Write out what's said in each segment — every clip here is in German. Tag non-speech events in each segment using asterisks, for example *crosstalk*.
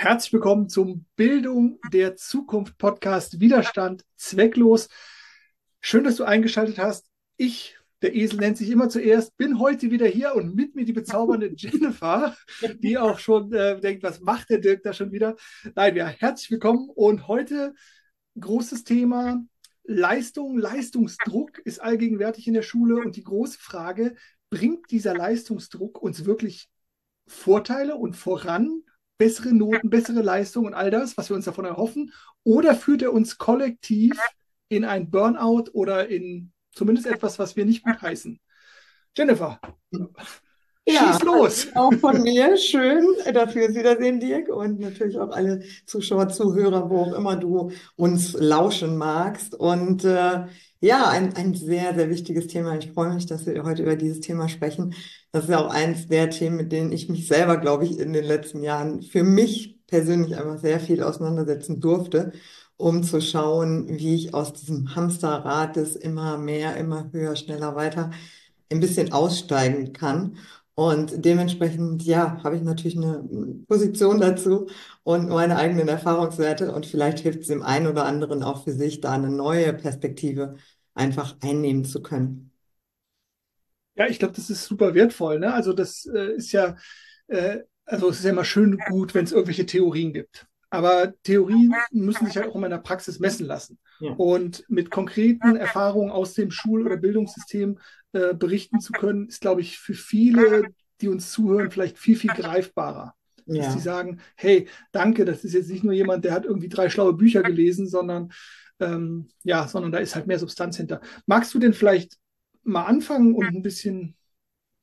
Herzlich willkommen zum Bildung der Zukunft Podcast Widerstand zwecklos. Schön, dass du eingeschaltet hast. Ich, der Esel nennt sich immer zuerst, bin heute wieder hier und mit mir die bezaubernde *laughs* Jennifer, die auch schon äh, denkt, was macht der Dirk da schon wieder? Nein, ja, herzlich willkommen und heute großes Thema Leistung, Leistungsdruck ist allgegenwärtig in der Schule und die große Frage, bringt dieser Leistungsdruck uns wirklich Vorteile und voran bessere Noten, bessere Leistung und all das, was wir uns davon erhoffen? Oder führt er uns kollektiv in ein Burnout oder in zumindest etwas, was wir nicht gut heißen? Jennifer, ja, schieß los. *laughs* Auch von mir schön, wir uns wiedersehen, Dirk, und natürlich auch alle Zuschauer, Zuhörer, wo auch immer du uns lauschen magst. Und äh, ja, ein, ein sehr, sehr wichtiges Thema. Ich freue mich, dass wir heute über dieses Thema sprechen. Das ist ja auch eins der Themen, mit denen ich mich selber, glaube ich, in den letzten Jahren für mich persönlich einfach sehr viel auseinandersetzen durfte, um zu schauen, wie ich aus diesem Hamsterrad des immer mehr, immer höher, schneller, weiter ein bisschen aussteigen kann. Und dementsprechend, ja, habe ich natürlich eine Position dazu und meine eigenen Erfahrungswerte. Und vielleicht hilft es dem einen oder anderen auch für sich, da eine neue Perspektive einfach einnehmen zu können. Ja, ich glaube, das ist super wertvoll. Ne? Also das äh, ist ja, äh, also es ist ja immer schön gut, wenn es irgendwelche Theorien gibt. Aber Theorien müssen sich halt auch in der Praxis messen lassen. Ja. Und mit konkreten Erfahrungen aus dem Schul- oder Bildungssystem äh, berichten zu können, ist, glaube ich, für viele, die uns zuhören, vielleicht viel, viel greifbarer. Ja. Dass die sagen, hey, danke, das ist jetzt nicht nur jemand, der hat irgendwie drei schlaue Bücher gelesen, sondern ähm, ja, sondern da ist halt mehr Substanz hinter. Magst du denn vielleicht mal anfangen und ein bisschen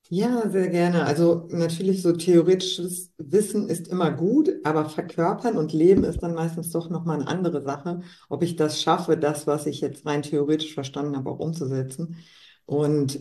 ja, sehr gerne. Also natürlich so theoretisches Wissen ist immer gut, aber verkörpern und leben ist dann meistens doch nochmal eine andere Sache, ob ich das schaffe, das, was ich jetzt rein theoretisch verstanden habe, auch umzusetzen. Und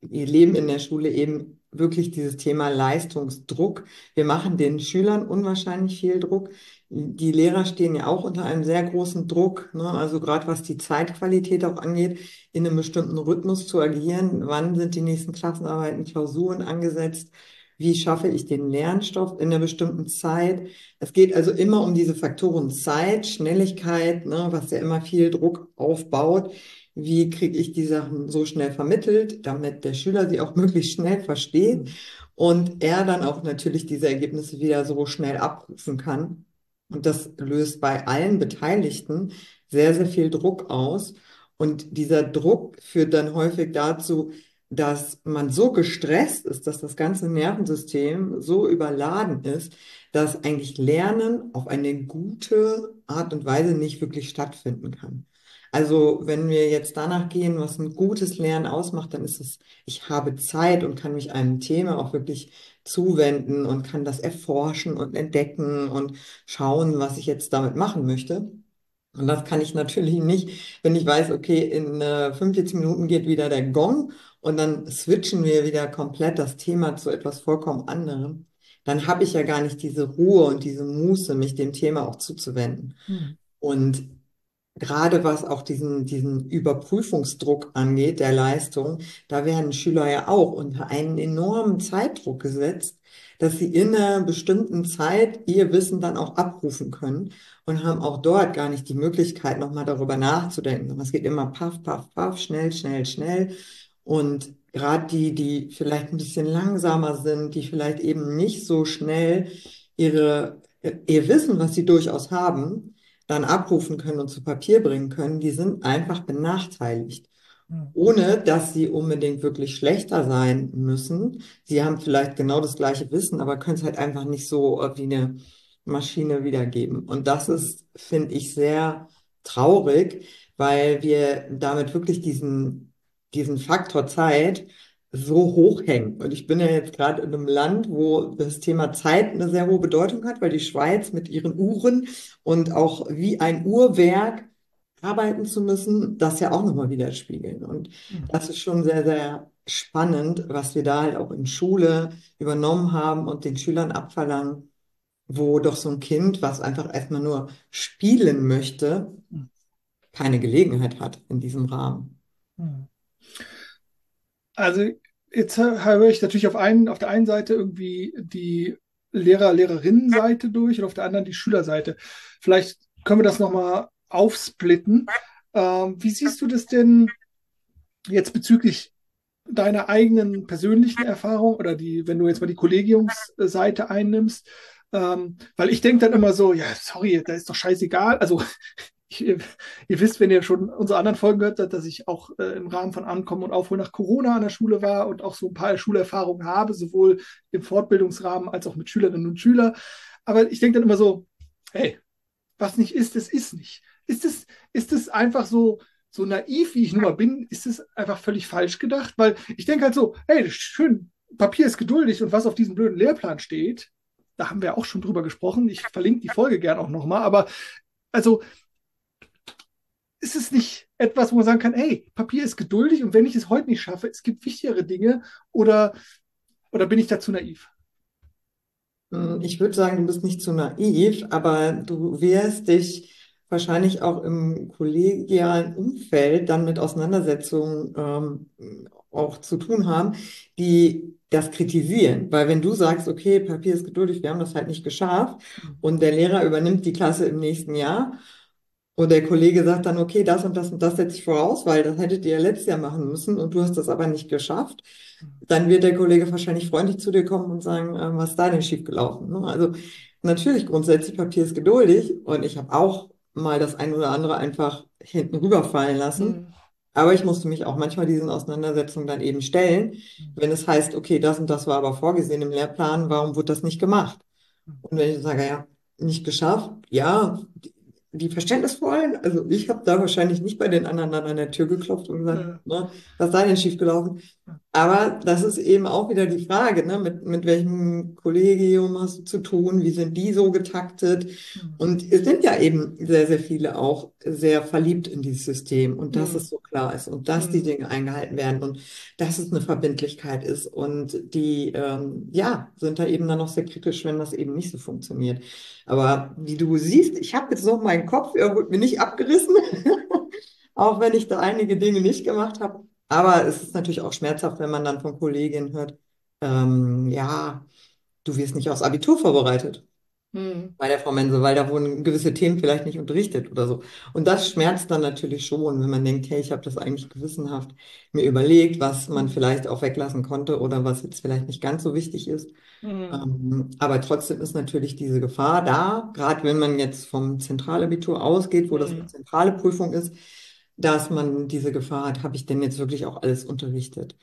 wir leben in der Schule eben wirklich dieses Thema Leistungsdruck. Wir machen den Schülern unwahrscheinlich viel Druck. Die Lehrer stehen ja auch unter einem sehr großen Druck, ne? also gerade was die Zeitqualität auch angeht, in einem bestimmten Rhythmus zu agieren. Wann sind die nächsten Klassenarbeiten, Klausuren angesetzt? Wie schaffe ich den Lernstoff in einer bestimmten Zeit? Es geht also immer um diese Faktoren Zeit, Schnelligkeit, ne, was ja immer viel Druck aufbaut. Wie kriege ich die Sachen so schnell vermittelt, damit der Schüler sie auch *laughs* möglichst schnell versteht mhm. und er dann auch natürlich diese Ergebnisse wieder so schnell abrufen kann. Und das löst bei allen Beteiligten sehr, sehr viel Druck aus. Und dieser Druck führt dann häufig dazu, dass man so gestresst ist, dass das ganze Nervensystem so überladen ist, dass eigentlich Lernen auf eine gute Art und Weise nicht wirklich stattfinden kann. Also wenn wir jetzt danach gehen, was ein gutes Lernen ausmacht, dann ist es, ich habe Zeit und kann mich einem Thema auch wirklich zuwenden und kann das erforschen und entdecken und schauen, was ich jetzt damit machen möchte. Und das kann ich natürlich nicht, wenn ich weiß, okay, in äh, 45 Minuten geht wieder der Gong und dann switchen wir wieder komplett das Thema zu etwas vollkommen anderem. Dann habe ich ja gar nicht diese Ruhe und diese Muße, mich dem Thema auch zuzuwenden. Mhm. Und gerade was auch diesen, diesen Überprüfungsdruck angeht, der Leistung, da werden Schüler ja auch unter einen enormen Zeitdruck gesetzt, dass sie in einer bestimmten Zeit ihr Wissen dann auch abrufen können und haben auch dort gar nicht die Möglichkeit, nochmal darüber nachzudenken. Es geht immer paff, paff, paff, schnell, schnell, schnell. Und gerade die, die vielleicht ein bisschen langsamer sind, die vielleicht eben nicht so schnell ihre, ihr Wissen, was sie durchaus haben, dann abrufen können und zu Papier bringen können, die sind einfach benachteiligt. Hm. Ohne dass sie unbedingt wirklich schlechter sein müssen. Sie haben vielleicht genau das gleiche Wissen, aber können es halt einfach nicht so wie eine Maschine wiedergeben. Und das ist, finde ich, sehr traurig, weil wir damit wirklich diesen, diesen Faktor Zeit so hoch hängen. Und ich bin ja jetzt gerade in einem Land, wo das Thema Zeit eine sehr hohe Bedeutung hat, weil die Schweiz mit ihren Uhren und auch wie ein Uhrwerk arbeiten zu müssen, das ja auch nochmal widerspiegeln. Und mhm. das ist schon sehr, sehr spannend, was wir da halt auch in Schule übernommen haben und den Schülern abverlangen, wo doch so ein Kind, was einfach erstmal nur spielen möchte, mhm. keine Gelegenheit hat in diesem Rahmen. Also jetzt höre ich natürlich auf, einen, auf der einen Seite irgendwie die Lehrer, Lehrerinnenseite durch und auf der anderen die Schülerseite. Vielleicht können wir das nochmal aufsplitten. Ähm, wie siehst du das denn jetzt bezüglich deiner eigenen persönlichen Erfahrung oder die, wenn du jetzt mal die Kollegiumsseite einnimmst? Ähm, weil ich denke dann immer so, ja, sorry, da ist doch scheißegal. Also ich, ihr, wisst, wenn ihr schon unsere anderen Folgen gehört habt, dass ich auch äh, im Rahmen von Ankommen und Aufholen nach Corona an der Schule war und auch so ein paar Schulerfahrungen habe, sowohl im Fortbildungsrahmen als auch mit Schülerinnen und Schülern. Aber ich denke dann immer so, hey, was nicht ist, das ist nicht. Ist es, ist einfach so, so naiv, wie ich nun mal bin, ist es einfach völlig falsch gedacht? Weil ich denke halt so, hey, schön, Papier ist geduldig und was auf diesem blöden Lehrplan steht, da haben wir auch schon drüber gesprochen. Ich verlinke die Folge gern auch nochmal, aber also ist es nicht etwas, wo man sagen kann, hey, Papier ist geduldig und wenn ich es heute nicht schaffe, es gibt wichtigere Dinge oder, oder bin ich dazu naiv? Hm, ich würde sagen, du bist nicht zu naiv, aber du wirst dich wahrscheinlich auch im kollegialen Umfeld dann mit Auseinandersetzungen ähm, auch zu tun haben, die das kritisieren. Weil wenn du sagst, okay, Papier ist geduldig, wir haben das halt nicht geschafft und der Lehrer übernimmt die Klasse im nächsten Jahr und der Kollege sagt dann, okay, das und das und das setze ich voraus, weil das hättet ihr ja letztes Jahr machen müssen und du hast das aber nicht geschafft. Dann wird der Kollege wahrscheinlich freundlich zu dir kommen und sagen, äh, was ist da denn schiefgelaufen? Ne? Also natürlich grundsätzlich Papier ist geduldig und ich habe auch mal das ein oder andere einfach hinten rüberfallen lassen. Mhm. Aber ich musste mich auch manchmal diesen Auseinandersetzungen dann eben stellen, wenn es heißt, okay, das und das war aber vorgesehen im Lehrplan, warum wurde das nicht gemacht? Und wenn ich sage, ja, nicht geschafft, ja, die verständnisvollen, also ich habe da wahrscheinlich nicht bei den anderen dann an der Tür geklopft und gesagt, ja. ne, was sei denn schiefgelaufen? Aber das ist eben auch wieder die Frage, ne, mit, mit welchem Kollegium hast du zu tun, wie sind die so getaktet? Mhm. Und es sind ja eben sehr, sehr viele auch sehr verliebt in dieses System und dass mhm. es so klar ist und dass mhm. die Dinge eingehalten werden und dass es eine Verbindlichkeit ist. Und die, ähm, ja, sind da eben dann noch sehr kritisch, wenn das eben nicht so funktioniert. Aber wie du siehst, ich habe jetzt noch meinen Kopf, er wurde mir nicht abgerissen, *laughs* auch wenn ich da einige Dinge nicht gemacht habe. Aber es ist natürlich auch schmerzhaft, wenn man dann von Kolleginnen hört, ähm, ja, du wirst nicht aufs Abitur vorbereitet. Hm. Bei der Frau Mense, weil da wurden gewisse Themen vielleicht nicht unterrichtet oder so. Und das schmerzt dann natürlich schon, wenn man denkt, hey, ich habe das eigentlich gewissenhaft mir überlegt, was man vielleicht auch weglassen konnte oder was jetzt vielleicht nicht ganz so wichtig ist. Mhm. Ähm, aber trotzdem ist natürlich diese Gefahr da, gerade wenn man jetzt vom Zentralabitur ausgeht, wo das eine zentrale Prüfung ist, dass man diese Gefahr hat, habe ich denn jetzt wirklich auch alles unterrichtet?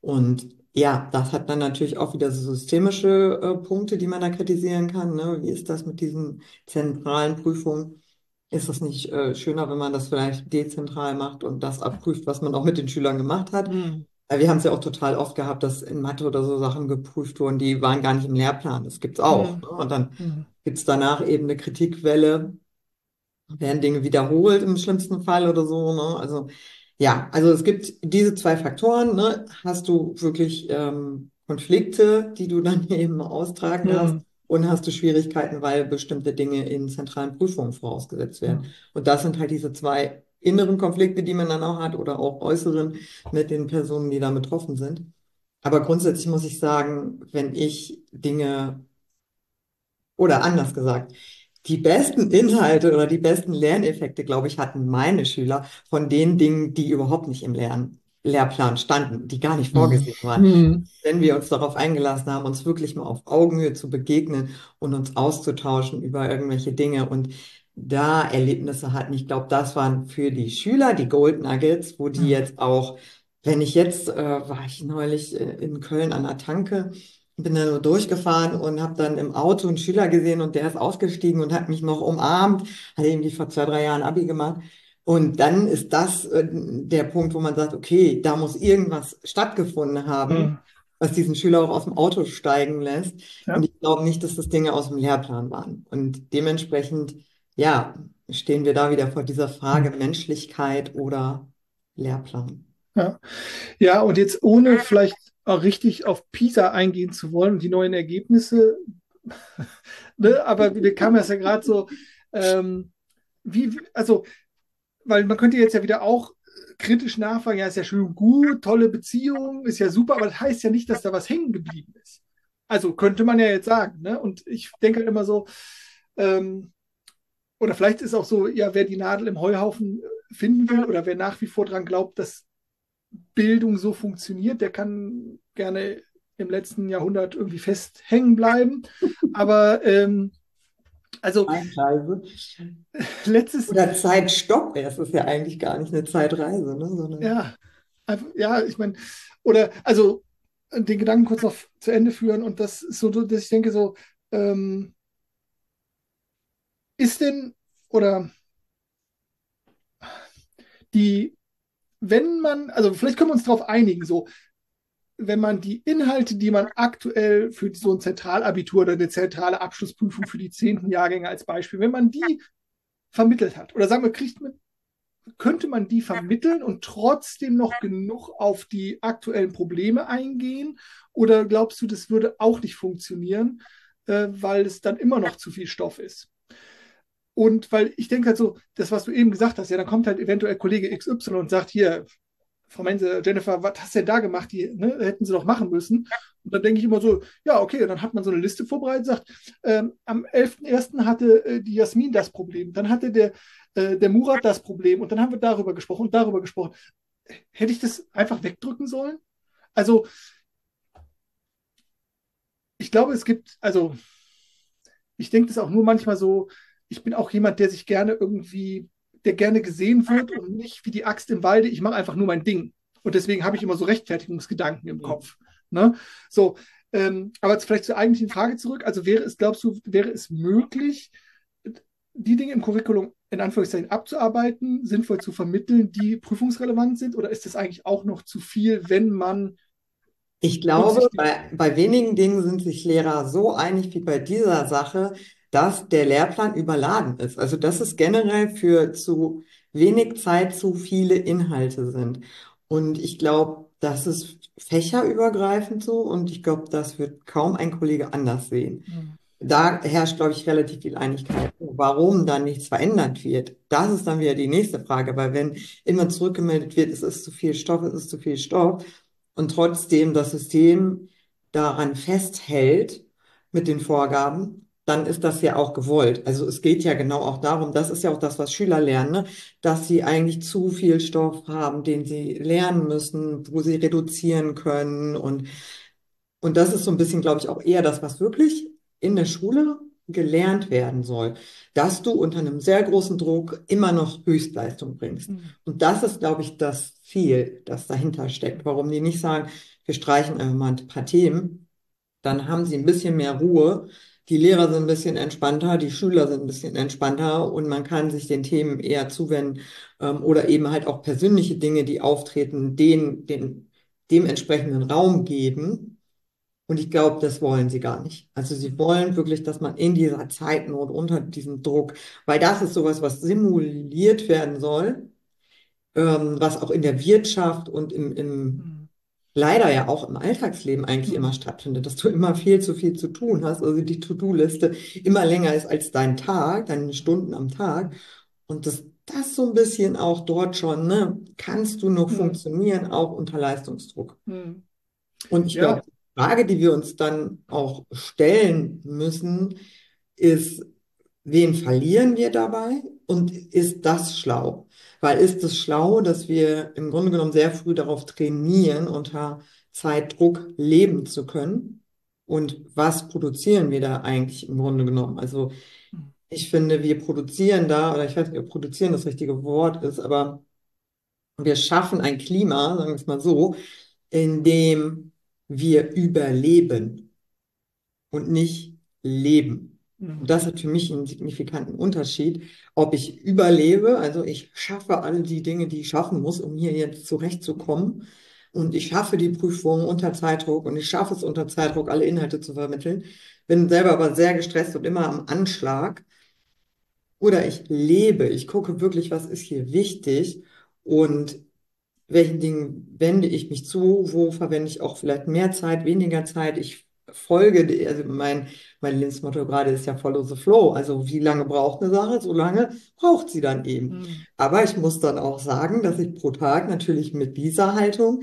Und ja, das hat dann natürlich auch wieder so systemische äh, Punkte, die man da kritisieren kann. Ne? Wie ist das mit diesen zentralen Prüfungen? Ist das nicht äh, schöner, wenn man das vielleicht dezentral macht und das abprüft, was man auch mit den Schülern gemacht hat? Mhm. Wir haben es ja auch total oft gehabt, dass in Mathe oder so Sachen geprüft wurden, die waren gar nicht im Lehrplan. Das gibt es auch. Mhm. Ne? Und dann mhm. gibt es danach eben eine Kritikwelle, werden Dinge wiederholt im schlimmsten Fall oder so. Ne? Also ja, also es gibt diese zwei Faktoren. Ne? Hast du wirklich ähm, Konflikte, die du *laughs* dann eben austragen mhm. hast? Und hast du Schwierigkeiten, weil bestimmte Dinge in zentralen Prüfungen vorausgesetzt werden. Mhm. Und das sind halt diese zwei inneren Konflikte, die man dann auch hat, oder auch äußeren mit den Personen, die da betroffen sind. Aber grundsätzlich muss ich sagen, wenn ich Dinge, oder anders gesagt, die besten Inhalte oder die besten Lerneffekte, glaube ich, hatten meine Schüler von den Dingen, die überhaupt nicht im Lern Lehrplan standen, die gar nicht vorgesehen waren. Mhm. Wenn wir uns darauf eingelassen haben, uns wirklich mal auf Augenhöhe zu begegnen und uns auszutauschen über irgendwelche Dinge und da Erlebnisse hatten. Ich glaube, das waren für die Schüler die Gold Nuggets, wo die mhm. jetzt auch, wenn ich jetzt, äh, war ich neulich äh, in Köln an der Tanke, bin dann so durchgefahren und habe dann im Auto einen Schüler gesehen und der ist ausgestiegen und hat mich noch umarmt, hat irgendwie vor zwei, drei Jahren Abi gemacht. Und dann ist das äh, der Punkt, wo man sagt, okay, da muss irgendwas stattgefunden haben, mhm. was diesen Schüler auch aus dem Auto steigen lässt. Ja. Und ich glaube nicht, dass das Dinge aus dem Lehrplan waren. Und dementsprechend, ja, stehen wir da wieder vor dieser Frage mhm. Menschlichkeit oder Lehrplan. Ja. ja, und jetzt ohne vielleicht auch richtig auf PISA eingehen zu wollen und die neuen Ergebnisse. *laughs* ne? Aber wir kamen ja gerade so, ähm, wie, also, weil man könnte jetzt ja wieder auch kritisch nachfragen, ja, ist ja schön gut, tolle Beziehung, ist ja super, aber das heißt ja nicht, dass da was hängen geblieben ist. Also könnte man ja jetzt sagen. Ne? Und ich denke halt immer so, ähm, oder vielleicht ist auch so, ja, wer die Nadel im Heuhaufen finden will oder wer nach wie vor daran glaubt, dass Bildung so funktioniert, der kann gerne im letzten Jahrhundert irgendwie festhängen bleiben. *laughs* Aber ähm, also Zeitreise. *laughs* letztes Oder Zeitstopp. Es ist ja eigentlich gar nicht eine Zeitreise, ne? Sondern ja, ja, ich meine, oder also den Gedanken kurz noch zu Ende führen und das ist so, dass ich denke so, ähm, ist denn oder die, wenn man, also vielleicht können wir uns darauf einigen, so, wenn man die Inhalte, die man aktuell für so ein Zentralabitur oder eine zentrale Abschlussprüfung für die zehnten Jahrgänge als Beispiel, wenn man die vermittelt hat, oder sagen wir, kriegt man, könnte man die vermitteln und trotzdem noch genug auf die aktuellen Probleme eingehen? Oder glaubst du, das würde auch nicht funktionieren, äh, weil es dann immer noch zu viel Stoff ist? Und weil ich denke halt so, das, was du eben gesagt hast, ja, dann kommt halt eventuell Kollege XY und sagt, hier, Frau Mense, Jennifer, was hast du denn da gemacht? Die ne, hätten sie doch machen müssen. Und dann denke ich immer so, ja, okay, dann hat man so eine Liste vorbereitet, sagt, ähm, am 11.01. hatte äh, die Jasmin das Problem, dann hatte der, äh, der Murat das Problem und dann haben wir darüber gesprochen und darüber gesprochen. Hätte ich das einfach wegdrücken sollen? Also, ich glaube, es gibt, also, ich denke das auch nur manchmal so, ich bin auch jemand, der sich gerne irgendwie, der gerne gesehen wird und nicht wie die Axt im Walde, ich mache einfach nur mein Ding. Und deswegen habe ich immer so Rechtfertigungsgedanken im Kopf. Ne? So, ähm, aber vielleicht zur eigentlichen Frage zurück. Also wäre es, glaubst du, wäre es möglich, die Dinge im Curriculum in Anführungszeichen abzuarbeiten, sinnvoll zu vermitteln, die prüfungsrelevant sind? Oder ist das eigentlich auch noch zu viel, wenn man ich glaube, bei, bei wenigen Dingen sind sich Lehrer so einig wie bei dieser Sache, dass der Lehrplan überladen ist. Also dass es generell für zu wenig Zeit zu viele Inhalte sind. Und ich glaube, das ist fächerübergreifend so und ich glaube, das wird kaum ein Kollege anders sehen. Mhm. Da herrscht, glaube ich, relativ viel Einigkeit. Warum dann nichts verändert wird, das ist dann wieder die nächste Frage. Weil wenn immer zurückgemeldet wird, es ist zu viel Stoff, es ist zu viel Stoff und trotzdem das System daran festhält mit den Vorgaben, dann ist das ja auch gewollt. Also es geht ja genau auch darum, das ist ja auch das, was Schüler lernen, ne? dass sie eigentlich zu viel Stoff haben, den sie lernen müssen, wo sie reduzieren können. Und, und das ist so ein bisschen, glaube ich, auch eher das, was wirklich in der Schule gelernt werden soll, dass du unter einem sehr großen Druck immer noch Höchstleistung bringst. Mhm. Und das ist, glaube ich, das Ziel, das dahinter steckt. Warum die nicht sagen, wir streichen einfach mal ein paar Themen, dann haben sie ein bisschen mehr Ruhe die Lehrer sind ein bisschen entspannter, die Schüler sind ein bisschen entspannter und man kann sich den Themen eher zuwenden ähm, oder eben halt auch persönliche Dinge, die auftreten, den, den, dem entsprechenden Raum geben. Und ich glaube, das wollen sie gar nicht. Also sie wollen wirklich, dass man in dieser Zeitnot unter diesem Druck, weil das ist sowas, was simuliert werden soll, ähm, was auch in der Wirtschaft und im, im Mhm. Leider ja auch im Alltagsleben eigentlich Mhm. immer stattfindet, dass du immer viel zu viel zu tun hast, also die To-Do-Liste immer länger ist als dein Tag, deine Stunden am Tag und dass das so ein bisschen auch dort schon, ne, kannst du noch Mhm. funktionieren, auch unter Leistungsdruck. Mhm. Und ich Ja. glaube, die Frage, die wir uns dann auch stellen müssen, ist, wen verlieren wir dabei und ist das schlau? Weil ist es schlau, dass wir im Grunde genommen sehr früh darauf trainieren, unter Zeitdruck leben zu können? Und was produzieren wir da eigentlich im Grunde genommen? Also ich finde, wir produzieren da, oder ich weiß nicht, ob produzieren das richtige Wort ist, aber wir schaffen ein Klima, sagen wir es mal so, in dem wir überleben und nicht leben. Und das hat für mich einen signifikanten Unterschied, ob ich überlebe, also ich schaffe all die Dinge, die ich schaffen muss, um hier jetzt zurechtzukommen. Und ich schaffe die Prüfung unter Zeitdruck und ich schaffe es unter Zeitdruck, alle Inhalte zu vermitteln. Bin selber aber sehr gestresst und immer am Anschlag. Oder ich lebe, ich gucke wirklich, was ist hier wichtig und welchen Dingen wende ich mich zu, wo verwende ich auch vielleicht mehr Zeit, weniger Zeit. Ich folge, also mein, mein Lebensmotto gerade ist ja Follow the Flow. Also wie lange braucht eine Sache, so lange braucht sie dann eben. Mhm. Aber ich muss dann auch sagen, dass ich pro Tag natürlich mit dieser Haltung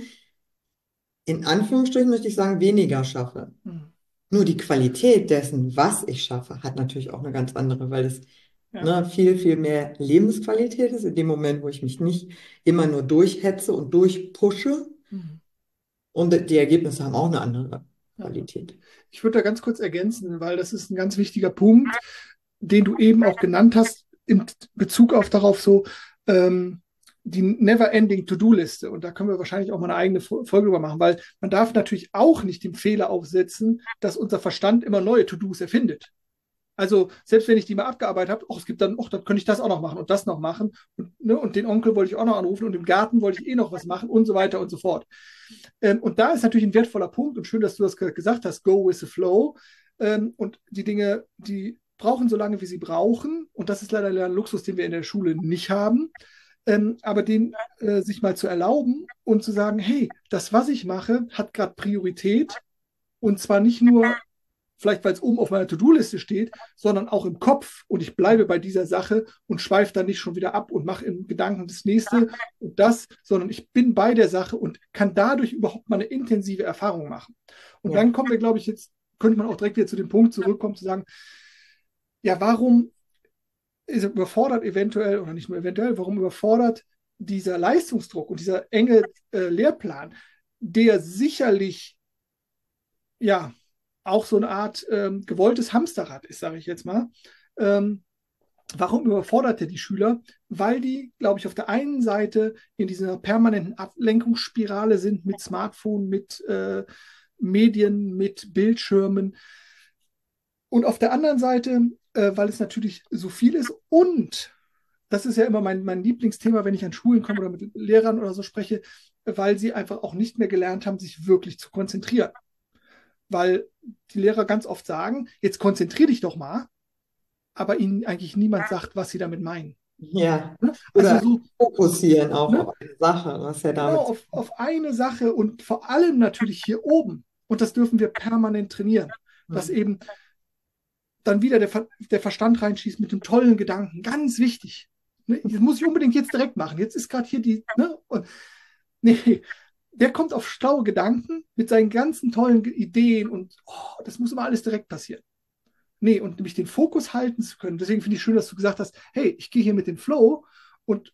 in Anführungsstrichen möchte ich sagen, weniger schaffe. Mhm. Nur die Qualität dessen, was ich schaffe, hat natürlich auch eine ganz andere, weil es Ja. ne, viel, viel mehr Lebensqualität ist in dem Moment, wo ich mich nicht immer nur durchhetze und durchpushe. Mhm. Und die Ergebnisse haben auch eine andere. Qualität. Ich würde da ganz kurz ergänzen, weil das ist ein ganz wichtiger Punkt, den du eben auch genannt hast, in Bezug auf darauf so ähm, die never-ending To-Do-Liste. Und da können wir wahrscheinlich auch mal eine eigene Fo- Folge drüber machen, weil man darf natürlich auch nicht den Fehler aufsetzen, dass unser Verstand immer neue To-Dos erfindet. Also selbst wenn ich die mal abgearbeitet habe, oh, es gibt dann, oh, dann könnte ich das auch noch machen und das noch machen. Und, ne, und den Onkel wollte ich auch noch anrufen und im Garten wollte ich eh noch was machen und so weiter und so fort. Ähm, und da ist natürlich ein wertvoller Punkt und schön, dass du das ge- gesagt hast, go with the flow. Ähm, und die Dinge, die brauchen so lange, wie sie brauchen. Und das ist leider ein Luxus, den wir in der Schule nicht haben. Ähm, aber den äh, sich mal zu erlauben und zu sagen, hey, das, was ich mache, hat gerade Priorität. Und zwar nicht nur vielleicht, weil es oben auf meiner To-Do-Liste steht, sondern auch im Kopf. Und ich bleibe bei dieser Sache und schweife dann nicht schon wieder ab und mache im Gedanken das nächste und das, sondern ich bin bei der Sache und kann dadurch überhaupt mal eine intensive Erfahrung machen. Und Ja. dann kommen wir, glaube ich, jetzt könnte man auch direkt wieder zu dem Punkt zurückkommen, zu sagen, ja, warum ist er überfordert eventuell oder nicht nur eventuell, warum überfordert dieser Leistungsdruck und dieser enge äh, Lehrplan, der sicherlich ja auch so eine Art ähm, gewolltes Hamsterrad ist, sage ich jetzt mal. Ähm, warum überfordert er die Schüler? Weil die, glaube ich, auf der einen Seite in dieser permanenten Ablenkungsspirale sind mit Smartphone, mit äh, Medien, mit Bildschirmen. Und auf der anderen Seite, äh, weil es natürlich so viel ist und das ist ja immer mein, mein Lieblingsthema, wenn ich an Schulen komme oder mit Lehrern oder so spreche, weil sie einfach auch nicht mehr gelernt haben, sich wirklich zu konzentrieren. Weil die Lehrer ganz oft sagen, jetzt konzentrier dich doch mal, aber ihnen eigentlich niemand sagt, was sie damit meinen. Ja. Ne? Oder Also so fokussieren auch Ne? auf eine Sache, was ja genau damit auf, auf eine Sache und vor allem natürlich hier oben. Und das dürfen wir permanent trainieren, dass Mhm. eben dann wieder der, Ver der Verstand reinschießt mit dem tollen Gedanken. Ganz wichtig. Ne? Das muss ich unbedingt jetzt direkt machen. Jetzt ist gerade hier die. Ne? Und, nee, der kommt auf schlaue Gedanken mit seinen ganzen tollen Ideen und oh, das muss immer alles direkt passieren. Nee, und nämlich den Fokus halten zu können. Deswegen finde ich schön, dass du gesagt hast, hey, ich gehe hier mit dem Flow und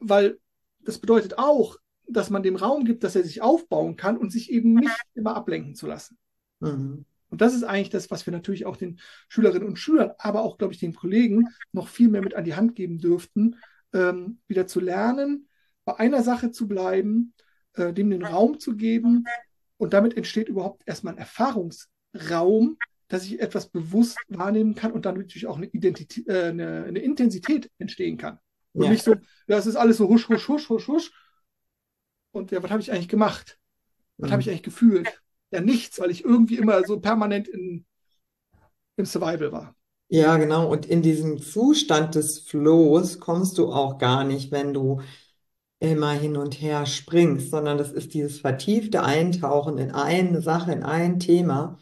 weil das bedeutet auch, dass man dem Raum gibt, dass er sich aufbauen kann und sich eben nicht immer ablenken zu lassen. Mhm. Und das ist eigentlich das, was wir natürlich auch den Schülerinnen und Schülern, aber auch, glaube ich, den Kollegen noch viel mehr mit an die Hand geben dürften, ähm, wieder zu lernen, bei einer Sache zu bleiben, äh, dem den Raum zu geben. Und damit entsteht überhaupt erstmal ein Erfahrungsraum, dass ich etwas bewusst wahrnehmen kann und dann natürlich auch eine, Identität, äh, eine, eine Intensität entstehen kann. Und Ja. nicht so, ja, es ist alles so husch, husch, husch, husch, husch. Und ja, was habe ich eigentlich gemacht? Was habe ich Mhm. eigentlich gefühlt? Ja, nichts, weil ich irgendwie immer so permanent in, im Survival war. Ja, genau. Und in diesem Zustand des Flows kommst du auch gar nicht, wenn du immer hin und her springst, sondern das ist dieses vertiefte Eintauchen in eine Sache, in ein Thema.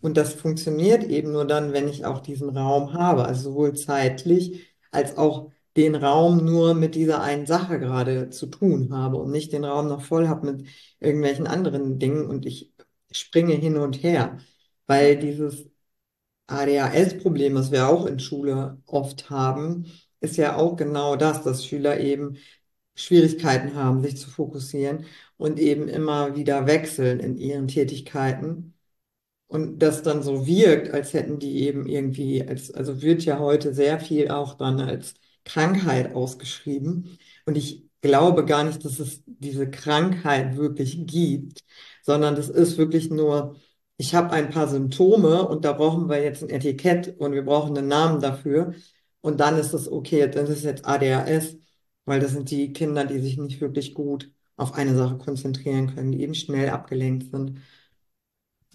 Und das funktioniert eben nur dann, wenn ich auch diesen Raum habe, also sowohl zeitlich als auch den Raum nur mit dieser einen Sache gerade zu tun habe und nicht den Raum noch voll habe mit irgendwelchen anderen Dingen und ich springe hin und her, weil dieses ADHS-Problem, was wir auch in Schule oft haben, ist ja auch genau das, dass Schüler eben Schwierigkeiten haben, sich zu fokussieren und eben immer wieder wechseln in ihren Tätigkeiten. Und das dann so wirkt, als hätten die eben irgendwie, als, also wird ja heute sehr viel auch dann als Krankheit ausgeschrieben. Und ich glaube gar nicht, dass es diese Krankheit wirklich gibt, sondern das ist wirklich nur, ich habe ein paar Symptome und da brauchen wir jetzt ein Etikett und wir brauchen einen Namen dafür. Und dann ist es okay, das ist jetzt ADHS, weil das sind die Kinder, die sich nicht wirklich gut auf eine Sache konzentrieren können, die eben schnell abgelenkt sind.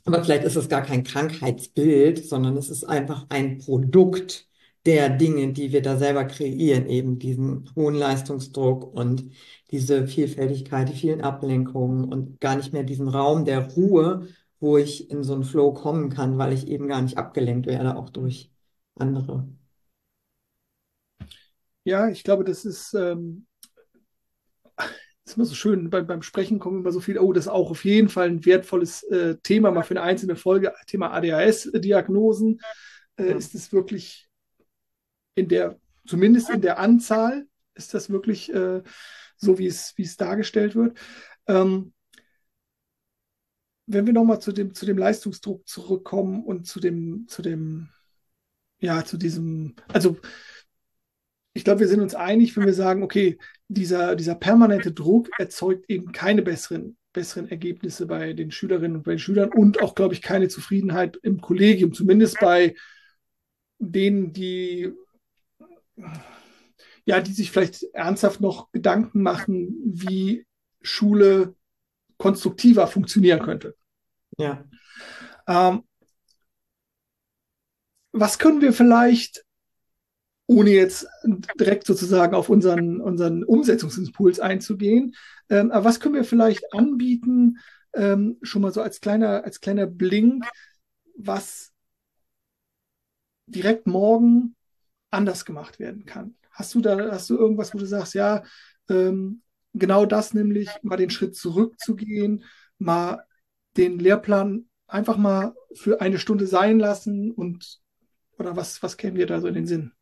Aber vielleicht ist es gar kein Krankheitsbild, sondern es ist einfach ein Produkt der Dinge, die wir da selber kreieren, eben diesen hohen Leistungsdruck und diese Vielfältigkeit, die vielen Ablenkungen und gar nicht mehr diesen Raum der Ruhe, wo ich in so einen Flow kommen kann, weil ich eben gar nicht abgelenkt werde, auch durch andere. Ja, ich glaube, das ist, ähm, ist immer so schön, beim, beim Sprechen kommen immer so viel, oh, das ist auch auf jeden Fall ein wertvolles äh, Thema, mal für eine einzelne Folge, Thema ADHS-Diagnosen. Äh, ja. Ist es wirklich in der, zumindest in der Anzahl, ist das wirklich äh, so, wie es, wie es dargestellt wird. Ähm, wenn wir nochmal zu dem, zu dem Leistungsdruck zurückkommen und zu dem, zu dem, ja, zu diesem, also ich glaube, wir sind uns einig, wenn wir sagen, okay, dieser, dieser permanente Druck erzeugt eben keine besseren, besseren Ergebnisse bei den Schülerinnen und bei den Schülern und auch, glaube ich, keine Zufriedenheit im Kollegium, zumindest bei denen, die ja, die sich vielleicht ernsthaft noch Gedanken machen, wie Schule konstruktiver funktionieren könnte. Ja. Ähm, was können wir vielleicht, ohne jetzt direkt sozusagen auf unseren, unseren Umsetzungsimpuls einzugehen, ähm, aber was können wir vielleicht anbieten, ähm, schon mal so als kleiner, als kleiner Blink, was direkt morgen anders gemacht werden kann? Hast du da, hast du irgendwas, wo du sagst, ja, ähm, genau das nämlich, mal den Schritt zurückzugehen, mal den Lehrplan einfach mal für eine Stunde sein lassen und oder was, was käme dir da so in den Sinn?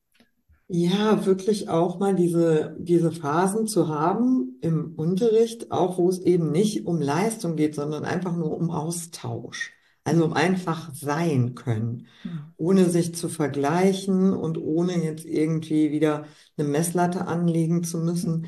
Ja, wirklich auch mal diese, diese Phasen zu haben im Unterricht, auch wo es eben nicht um Leistung geht, sondern einfach nur um Austausch. Also um einfach sein können, ohne sich zu vergleichen und ohne jetzt irgendwie wieder eine Messlatte anlegen zu müssen.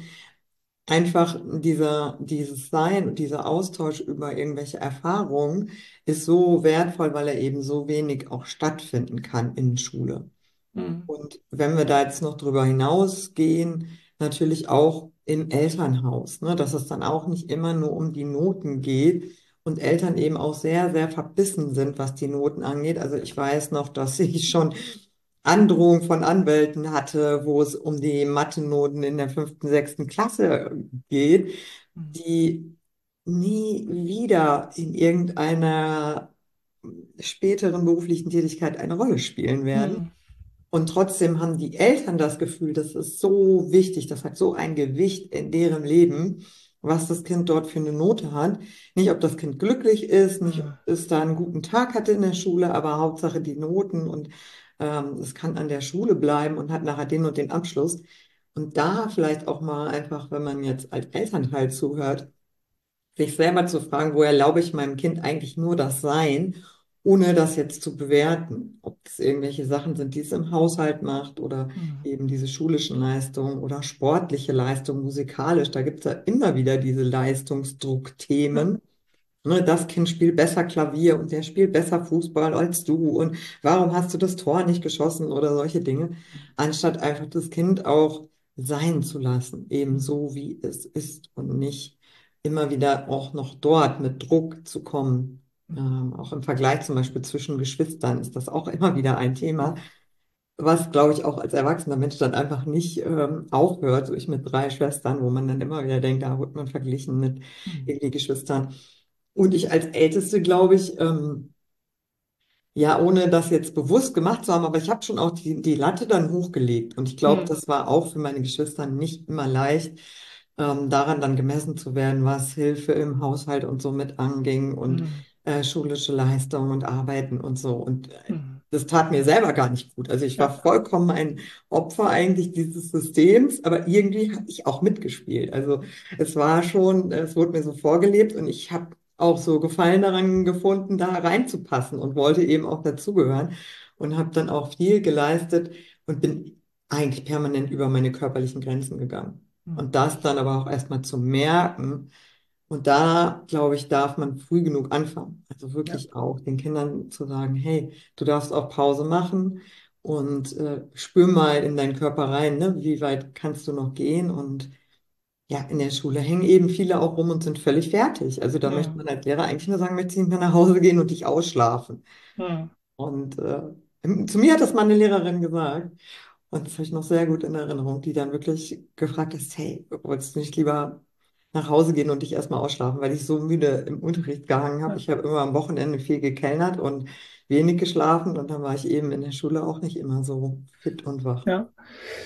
Einfach dieser, dieses Sein und dieser Austausch über irgendwelche Erfahrungen ist so wertvoll, weil er eben so wenig auch stattfinden kann in Schule. Mhm. Und wenn wir da jetzt noch drüber hinausgehen, natürlich auch im Elternhaus, ne, dass es dann auch nicht immer nur um die Noten geht, und Eltern eben auch sehr, sehr verbissen sind, was die Noten angeht. Also ich weiß noch, dass *laughs* ich schon Androhung von Anwälten hatte, wo es um die Mathe-Noten in der fünften, sechsten Klasse geht, die nie wieder in irgendeiner späteren beruflichen Tätigkeit eine Rolle spielen werden. Mhm. Und trotzdem haben die Eltern das Gefühl, das ist so wichtig, das hat so ein Gewicht in deren Leben, was das Kind dort für eine Note hat. Nicht, ob das Kind glücklich ist, nicht, ob es da einen guten Tag hatte in der Schule, aber Hauptsache die Noten und ähm, es kann an der Schule bleiben und hat nachher den und den Abschluss. Und da vielleicht auch mal einfach, wenn man jetzt als Elternteil zuhört, sich selber zu fragen, wo erlaube ich meinem Kind eigentlich nur das Sein ohne das jetzt zu bewerten, ob es irgendwelche Sachen sind, die es im Haushalt macht oder mhm. eben diese schulischen Leistungen oder sportliche Leistungen, musikalisch. Da gibt es ja immer wieder diese Leistungsdruckthemen. Ne, das Kind spielt besser Klavier und der spielt besser Fußball als du und warum hast du das Tor nicht geschossen oder solche Dinge, anstatt einfach das Kind auch sein zu lassen, eben so wie es ist und nicht immer wieder auch noch dort mit Druck zu kommen. Ähm, auch im Vergleich zum Beispiel zwischen Geschwistern ist das auch immer wieder ein Thema, was, glaube ich, auch als erwachsener Mensch dann einfach nicht ähm, aufhört. So ich mit drei Schwestern, wo man dann immer wieder denkt, da wird man verglichen mit mhm. irgendwie Geschwistern. Und ich als Älteste, glaube ich, ähm, ja, ohne das jetzt bewusst gemacht zu haben, aber ich habe schon auch die, die Latte dann hochgelegt. Und ich glaube, mhm. das war auch für meine Geschwister nicht immer leicht, ähm, daran dann gemessen zu werden, was Hilfe im Haushalt und so mit anging und mhm äh, schulische Leistung und Arbeiten und so. Und äh, mhm. das tat mir selber gar nicht gut. Also ich war vollkommen ein Opfer eigentlich dieses Systems, aber irgendwie habe ich auch mitgespielt. Also es war schon, es wurde mir so vorgelebt und ich habe auch so Gefallen daran gefunden, da reinzupassen und wollte eben auch dazugehören und habe dann auch viel geleistet und bin eigentlich permanent über meine körperlichen Grenzen gegangen. Mhm. Und das dann aber auch erstmal zu merken, und da, glaube ich, darf man früh genug anfangen. Also wirklich ja. auch den Kindern zu sagen, hey, du darfst auch Pause machen und äh, spür mal in deinen Körper rein, ne? wie weit kannst du noch gehen? Und ja, in der Schule hängen eben viele auch rum und sind völlig fertig. Also da ja. möchte man als Lehrer eigentlich nur sagen, möchte ich nicht mehr nach Hause gehen und dich ausschlafen. Ja. Und äh, zu mir hat das mal eine Lehrerin gesagt. Und das habe ich noch sehr gut in Erinnerung, die dann wirklich gefragt hat, hey, wolltest du nicht lieber nach Hause gehen und dich erstmal ausschlafen, weil ich so müde im Unterricht gehangen habe. Ich habe immer am Wochenende viel gekellnert und wenig geschlafen und dann war ich eben in der Schule auch nicht immer so fit und wach. Ja,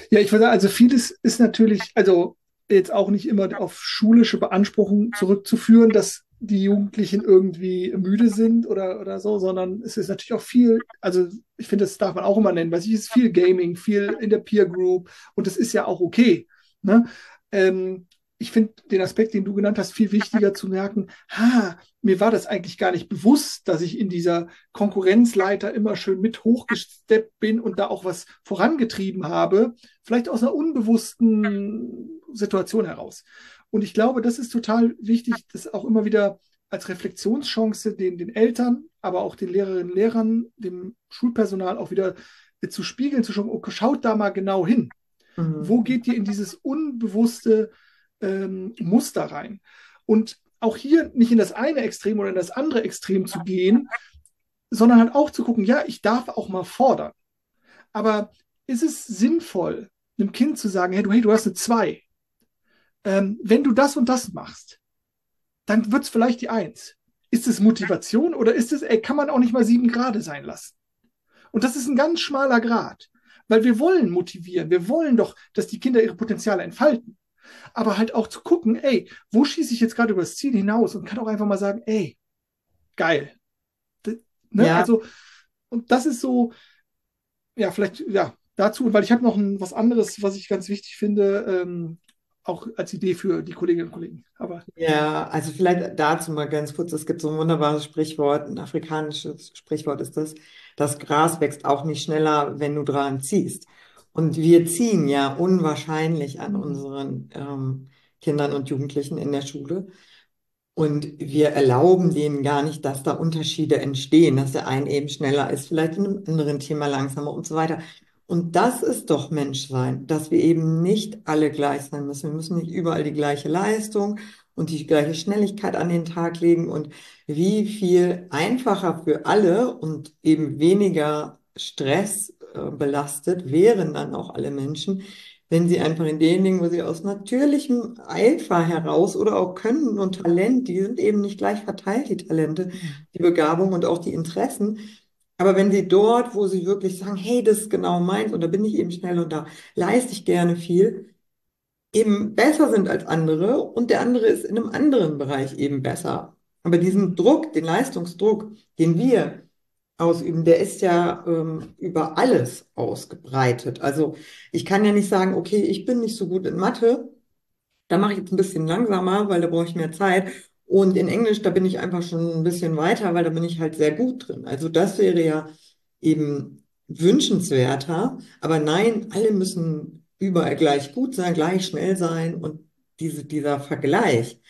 ja ich würde sagen, also vieles ist natürlich, also jetzt auch nicht immer auf schulische Beanspruchung zurückzuführen, dass die Jugendlichen irgendwie müde sind oder, oder so, sondern es ist natürlich auch viel, also ich finde, das darf man auch immer nennen, weil es ist viel Gaming, viel in der Peer Group und das ist ja auch okay. Ne? Ähm, ich finde den Aspekt, den du genannt hast, viel wichtiger zu merken, ha, mir war das eigentlich gar nicht bewusst, dass ich in dieser Konkurrenzleiter immer schön mit hochgesteppt bin und da auch was vorangetrieben habe, vielleicht aus einer unbewussten Situation heraus. Und ich glaube, das ist total wichtig, das auch immer wieder als Reflexionschance den, den Eltern, aber auch den Lehrerinnen und Lehrern, dem Schulpersonal auch wieder zu spiegeln, zu schauen, okay, schaut da mal genau hin. Mhm. Wo geht ihr in dieses unbewusste ähm, Muster rein? Und auch hier nicht in das eine Extrem oder in das andere Extrem zu gehen, sondern halt auch zu gucken, ja, ich darf auch mal fordern. Aber ist es sinnvoll, einem Kind zu sagen, hey, du, hey, du hast eine 2 ähm, wenn du das und das machst, dann wird es vielleicht die Eins. Ist es Motivation oder ist es, ey, kann man auch nicht mal sieben Grade sein lassen? Und das ist ein ganz schmaler Grad, weil wir wollen motivieren, wir wollen doch, dass die Kinder ihre Potenziale entfalten. Aber halt auch zu gucken, ey, wo schieße ich jetzt gerade über das Ziel hinaus und kann auch einfach mal sagen, ey, geil. ne? ja. Also, und das ist so, ja, vielleicht, ja, dazu, weil ich habe noch ein, was anderes, was ich ganz wichtig finde, ähm, auch als Idee für die Kolleginnen und Kollegen. Aber ja, also vielleicht dazu mal ganz kurz. Es gibt so ein wunderbares Sprichwort, ein afrikanisches Sprichwort ist das. Das Gras wächst auch nicht schneller, wenn du dran ziehst. Und wir ziehen ja unwahrscheinlich an unseren ähm, Kindern und Jugendlichen in der Schule. Und wir erlauben denen gar nicht, dass da Unterschiede entstehen, dass der ein eben schneller ist, vielleicht in einem anderen Thema langsamer und so weiter. Und das ist doch Menschsein, dass wir eben nicht alle gleich sein müssen. Wir müssen nicht überall die gleiche Leistung und die gleiche Schnelligkeit an den Tag legen und wie viel einfacher für alle und eben weniger Stress belastet wären dann auch alle Menschen, wenn sie einfach in den Dingen, wo sie aus natürlichem Eifer heraus oder auch Können und Talent, die sind eben nicht gleich verteilt, die Talente, die Begabung und auch die Interessen, aber wenn sie dort, wo sie wirklich sagen, hey, das ist genau meins und da bin ich eben schnell und da leiste ich gerne viel, eben besser sind als andere und der andere ist in einem anderen Bereich eben besser. Aber diesen Druck, den Leistungsdruck, den wir ausüben, der ist ja ähm, über alles ausgebreitet. Also ich kann ja nicht sagen, okay, ich bin nicht so gut in Mathe, da mache ich jetzt ein bisschen langsamer, weil da brauche ich mehr Zeit. Und in Englisch, da bin ich einfach schon ein bisschen weiter, weil da bin ich halt sehr gut drin. Also das wäre ja eben wünschenswerter. Aber nein, alle müssen überall gleich gut sein, gleich schnell sein. Und diese, dieser Vergleich,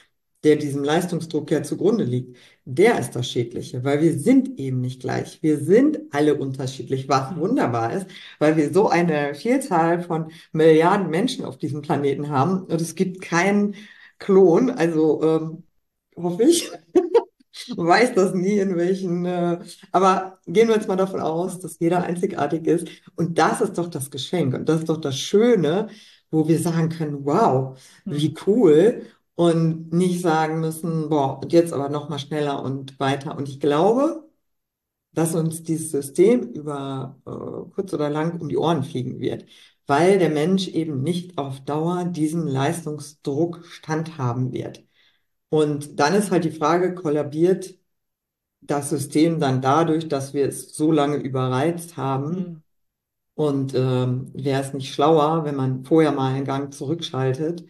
der diesem Leistungsdruck ja zugrunde liegt, der ist das Schädliche, weil wir sind eben nicht gleich. Wir sind alle unterschiedlich, was wunderbar ist, weil wir so eine Vielzahl von Milliarden Menschen auf diesem Planeten haben und es gibt keinen Klon. Also ähm, hoffe ich. *laughs* Weiß das nie, in welchen. Äh, aber gehen wir jetzt mal davon aus, dass jeder einzigartig ist. Und das ist doch das Geschenk. Und das ist doch das Schöne, wo wir sagen können, wow, wie mhm. cool. Und nicht sagen müssen, boah, und jetzt aber noch mal schneller und weiter. Und ich glaube, dass uns dieses System über äh, kurz oder lang um die Ohren fliegen wird, weil der Mensch eben nicht auf Dauer diesem Leistungsdruck standhaben wird. Und dann ist halt die Frage, kollabiert das System dann dadurch, dass wir es so lange überreizt haben? Mhm. Und ähm, wäre es nicht schlauer, wenn man vorher mal einen Gang zurückschaltet,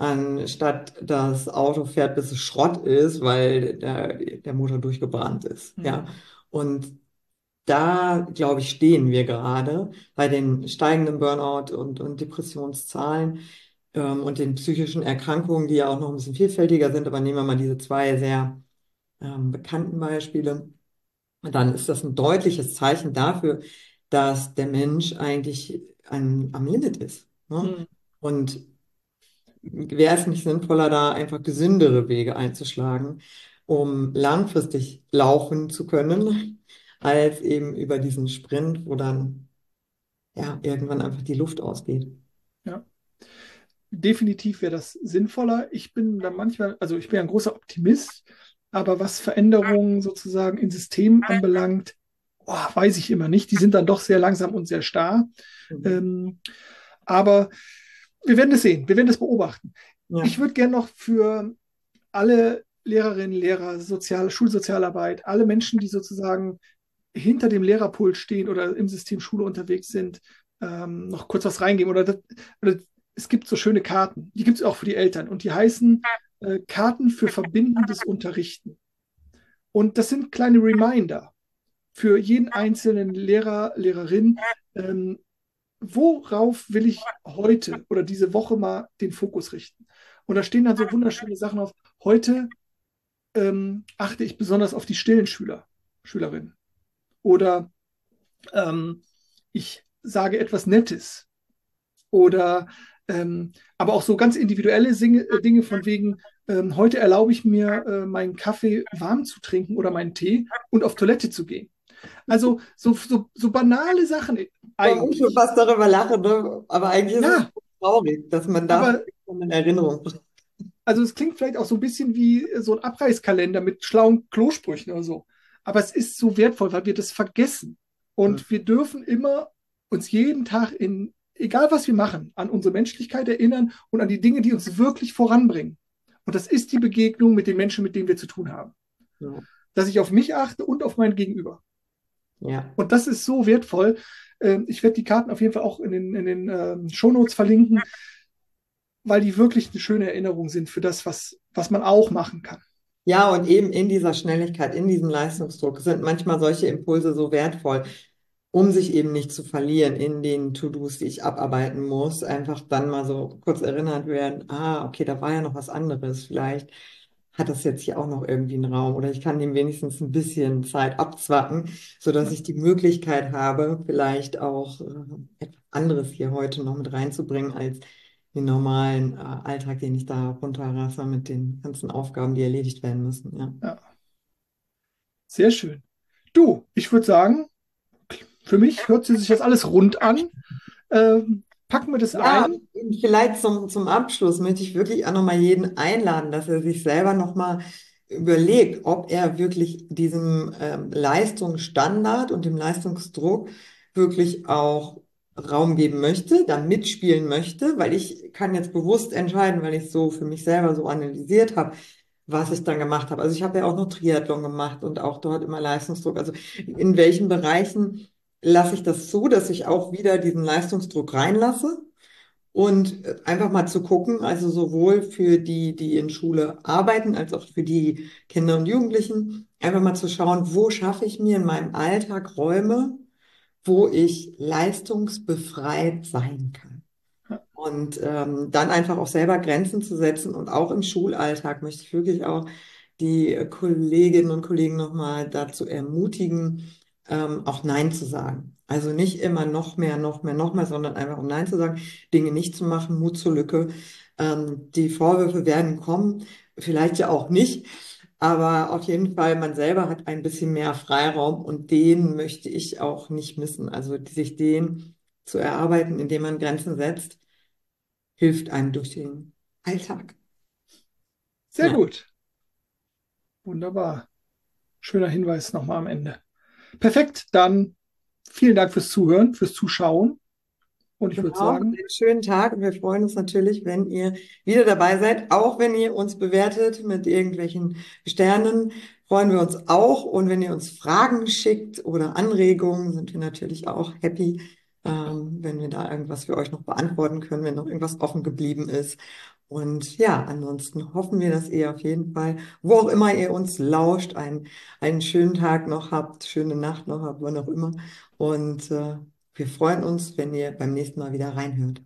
anstatt das Auto fährt, bis es Schrott ist, weil der, der Motor durchgebrannt ist. Mhm. Ja. Und da, glaube ich, stehen wir gerade bei den steigenden Burnout und, und Depressionszahlen ähm, und den psychischen Erkrankungen, die ja auch noch ein bisschen vielfältiger sind, aber nehmen wir mal diese zwei sehr ähm, bekannten Beispiele, dann ist das ein deutliches Zeichen dafür, dass der Mensch eigentlich an, am Limit ist. Ne? Mhm. Und wäre es nicht sinnvoller, da einfach gesündere Wege einzuschlagen, um langfristig laufen zu können, als eben über diesen Sprint, wo dann ja irgendwann einfach die Luft ausgeht. Ja definitiv wäre das sinnvoller. Ich bin da manchmal, also ich bin ein großer Optimist, aber was Veränderungen sozusagen in Systemen anbelangt, oh, weiß ich immer nicht. Die sind dann doch sehr langsam und sehr starr. Mhm. Ähm, aber wir werden es sehen, wir werden es beobachten. Ja. Ich würde gerne noch für alle Lehrerinnen, Lehrer, Sozial Schulsozialarbeit, alle Menschen, die sozusagen hinter dem Lehrerpult stehen oder im System Schule unterwegs sind, ähm, noch kurz was reingeben. Oder, das, oder, es gibt so schöne Karten, die gibt es auch für die Eltern und die heißen äh, Karten für verbindendes Unterrichten. Und das sind kleine Reminder für jeden einzelnen Lehrer, Lehrerin, ähm, worauf will ich heute oder diese Woche mal den Fokus richten? Und da stehen dann so wunderschöne Sachen auf. Heute ähm, achte ich besonders auf die stillen Schüler, Schülerinnen. Oder ähm, ich sage etwas Nettes. Oder ähm, aber auch so ganz individuelle äh, Dinge von wegen, ähm, heute erlaube ich mir, äh, meinen Kaffee warm zu trinken oder meinen Tee und auf Toilette zu gehen. Also so, so, so banale Sachen. Eigentlich. Ich schon fast darüber lachen, ne? aber eigentlich ist ja. es traurig, dass man da in Erinnerung Also es klingt vielleicht auch so ein bisschen wie so ein Abreißkalender mit schlauen Klosprüchen oder so. Aber es ist so wertvoll, weil wir das vergessen. Und ja. wir dürfen immer uns jeden Tag in, egal was wir machen, an unsere Menschlichkeit erinnern und an die Dinge, die uns wirklich voranbringen. Und das ist die Begegnung mit den Menschen, mit denen wir zu tun haben. Ja. Dass ich auf mich achte und auf mein Gegenüber. Ja. Und das ist so wertvoll. Ähm, ich werde die Karten auf jeden Fall auch in den, in den ähm, Shownotes verlinken, weil die wirklich eine schöne Erinnerung sind für das, was, was man auch machen kann. Ja, und eben in dieser Schnelligkeit, in diesem Leistungsdruck sind manchmal solche Impulse so wertvoll, um sich eben nicht zu verlieren in den To-Dos, die ich abarbeiten muss. Einfach dann mal so kurz erinnert werden, ah, okay, da war ja noch was anderes. Vielleicht hat das jetzt hier auch noch irgendwie einen Raum oder ich kann dem wenigstens ein bisschen Zeit abzwacken, sodass ich die Möglichkeit habe, vielleicht auch äh, etwas anderes hier heute noch mit reinzubringen als den normalen äh, Alltag, den ich da runterrasse mit den ganzen Aufgaben, die erledigt werden müssen. Ja. ja. Sehr schön. Du, ich würde sagen, für mich hört sich das alles rund an. Ähm, packen wir das ja, ein. Vielleicht zum, zum Abschluss möchte ich wirklich auch nochmal jeden einladen, dass er sich selber nochmal überlegt, ob er wirklich diesem ähm, Leistungsstandard und dem Leistungsdruck wirklich auch Raum geben möchte, da mitspielen möchte, weil ich kann jetzt bewusst entscheiden, weil ich so für mich selber so analysiert habe, was ich dann gemacht habe. Also ich habe ja auch noch Triathlon gemacht und auch dort immer Leistungsdruck. Also in welchen Bereichen lasse ich das so, dass ich auch wieder diesen Leistungsdruck reinlasse und einfach mal zu gucken, also sowohl für die, die in Schule arbeiten, als auch für die Kinder und Jugendlichen, einfach mal zu schauen, wo schaffe ich mir in meinem Alltag Räume, wo ich leistungsbefreit sein kann. Und ähm, dann einfach auch selber Grenzen zu setzen und auch im Schulalltag möchte ich wirklich auch die Kolleginnen und Kollegen nochmal dazu ermutigen, ähm, auch Nein zu sagen. Also nicht immer noch mehr, noch mehr, noch mehr, sondern einfach um Nein zu sagen, Dinge nicht zu machen, Mut zur Lücke. Ähm, die Vorwürfe werden kommen, vielleicht ja auch nicht. Aber auf jeden Fall, man selber hat ein bisschen mehr Freiraum und den möchte ich auch nicht missen. Also sich den zu erarbeiten, indem man Grenzen setzt, hilft einem durch den Alltag. Sehr ja. gut. Wunderbar. Schöner Hinweis nochmal am Ende. Perfekt, dann vielen Dank fürs Zuhören, fürs Zuschauen. Und ich genau, würde sagen. Einen schönen Tag und wir freuen uns natürlich, wenn ihr wieder dabei seid. Auch wenn ihr uns bewertet mit irgendwelchen Sternen, freuen wir uns auch. Und wenn ihr uns Fragen schickt oder Anregungen, sind wir natürlich auch happy, ähm, wenn wir da irgendwas für euch noch beantworten können, wenn noch irgendwas offen geblieben ist. Und ja, ansonsten hoffen wir, dass ihr auf jeden Fall, wo auch immer ihr uns lauscht, einen, einen schönen Tag noch habt, schöne Nacht noch habt, wann auch immer. Und äh, wir freuen uns, wenn ihr beim nächsten Mal wieder reinhört.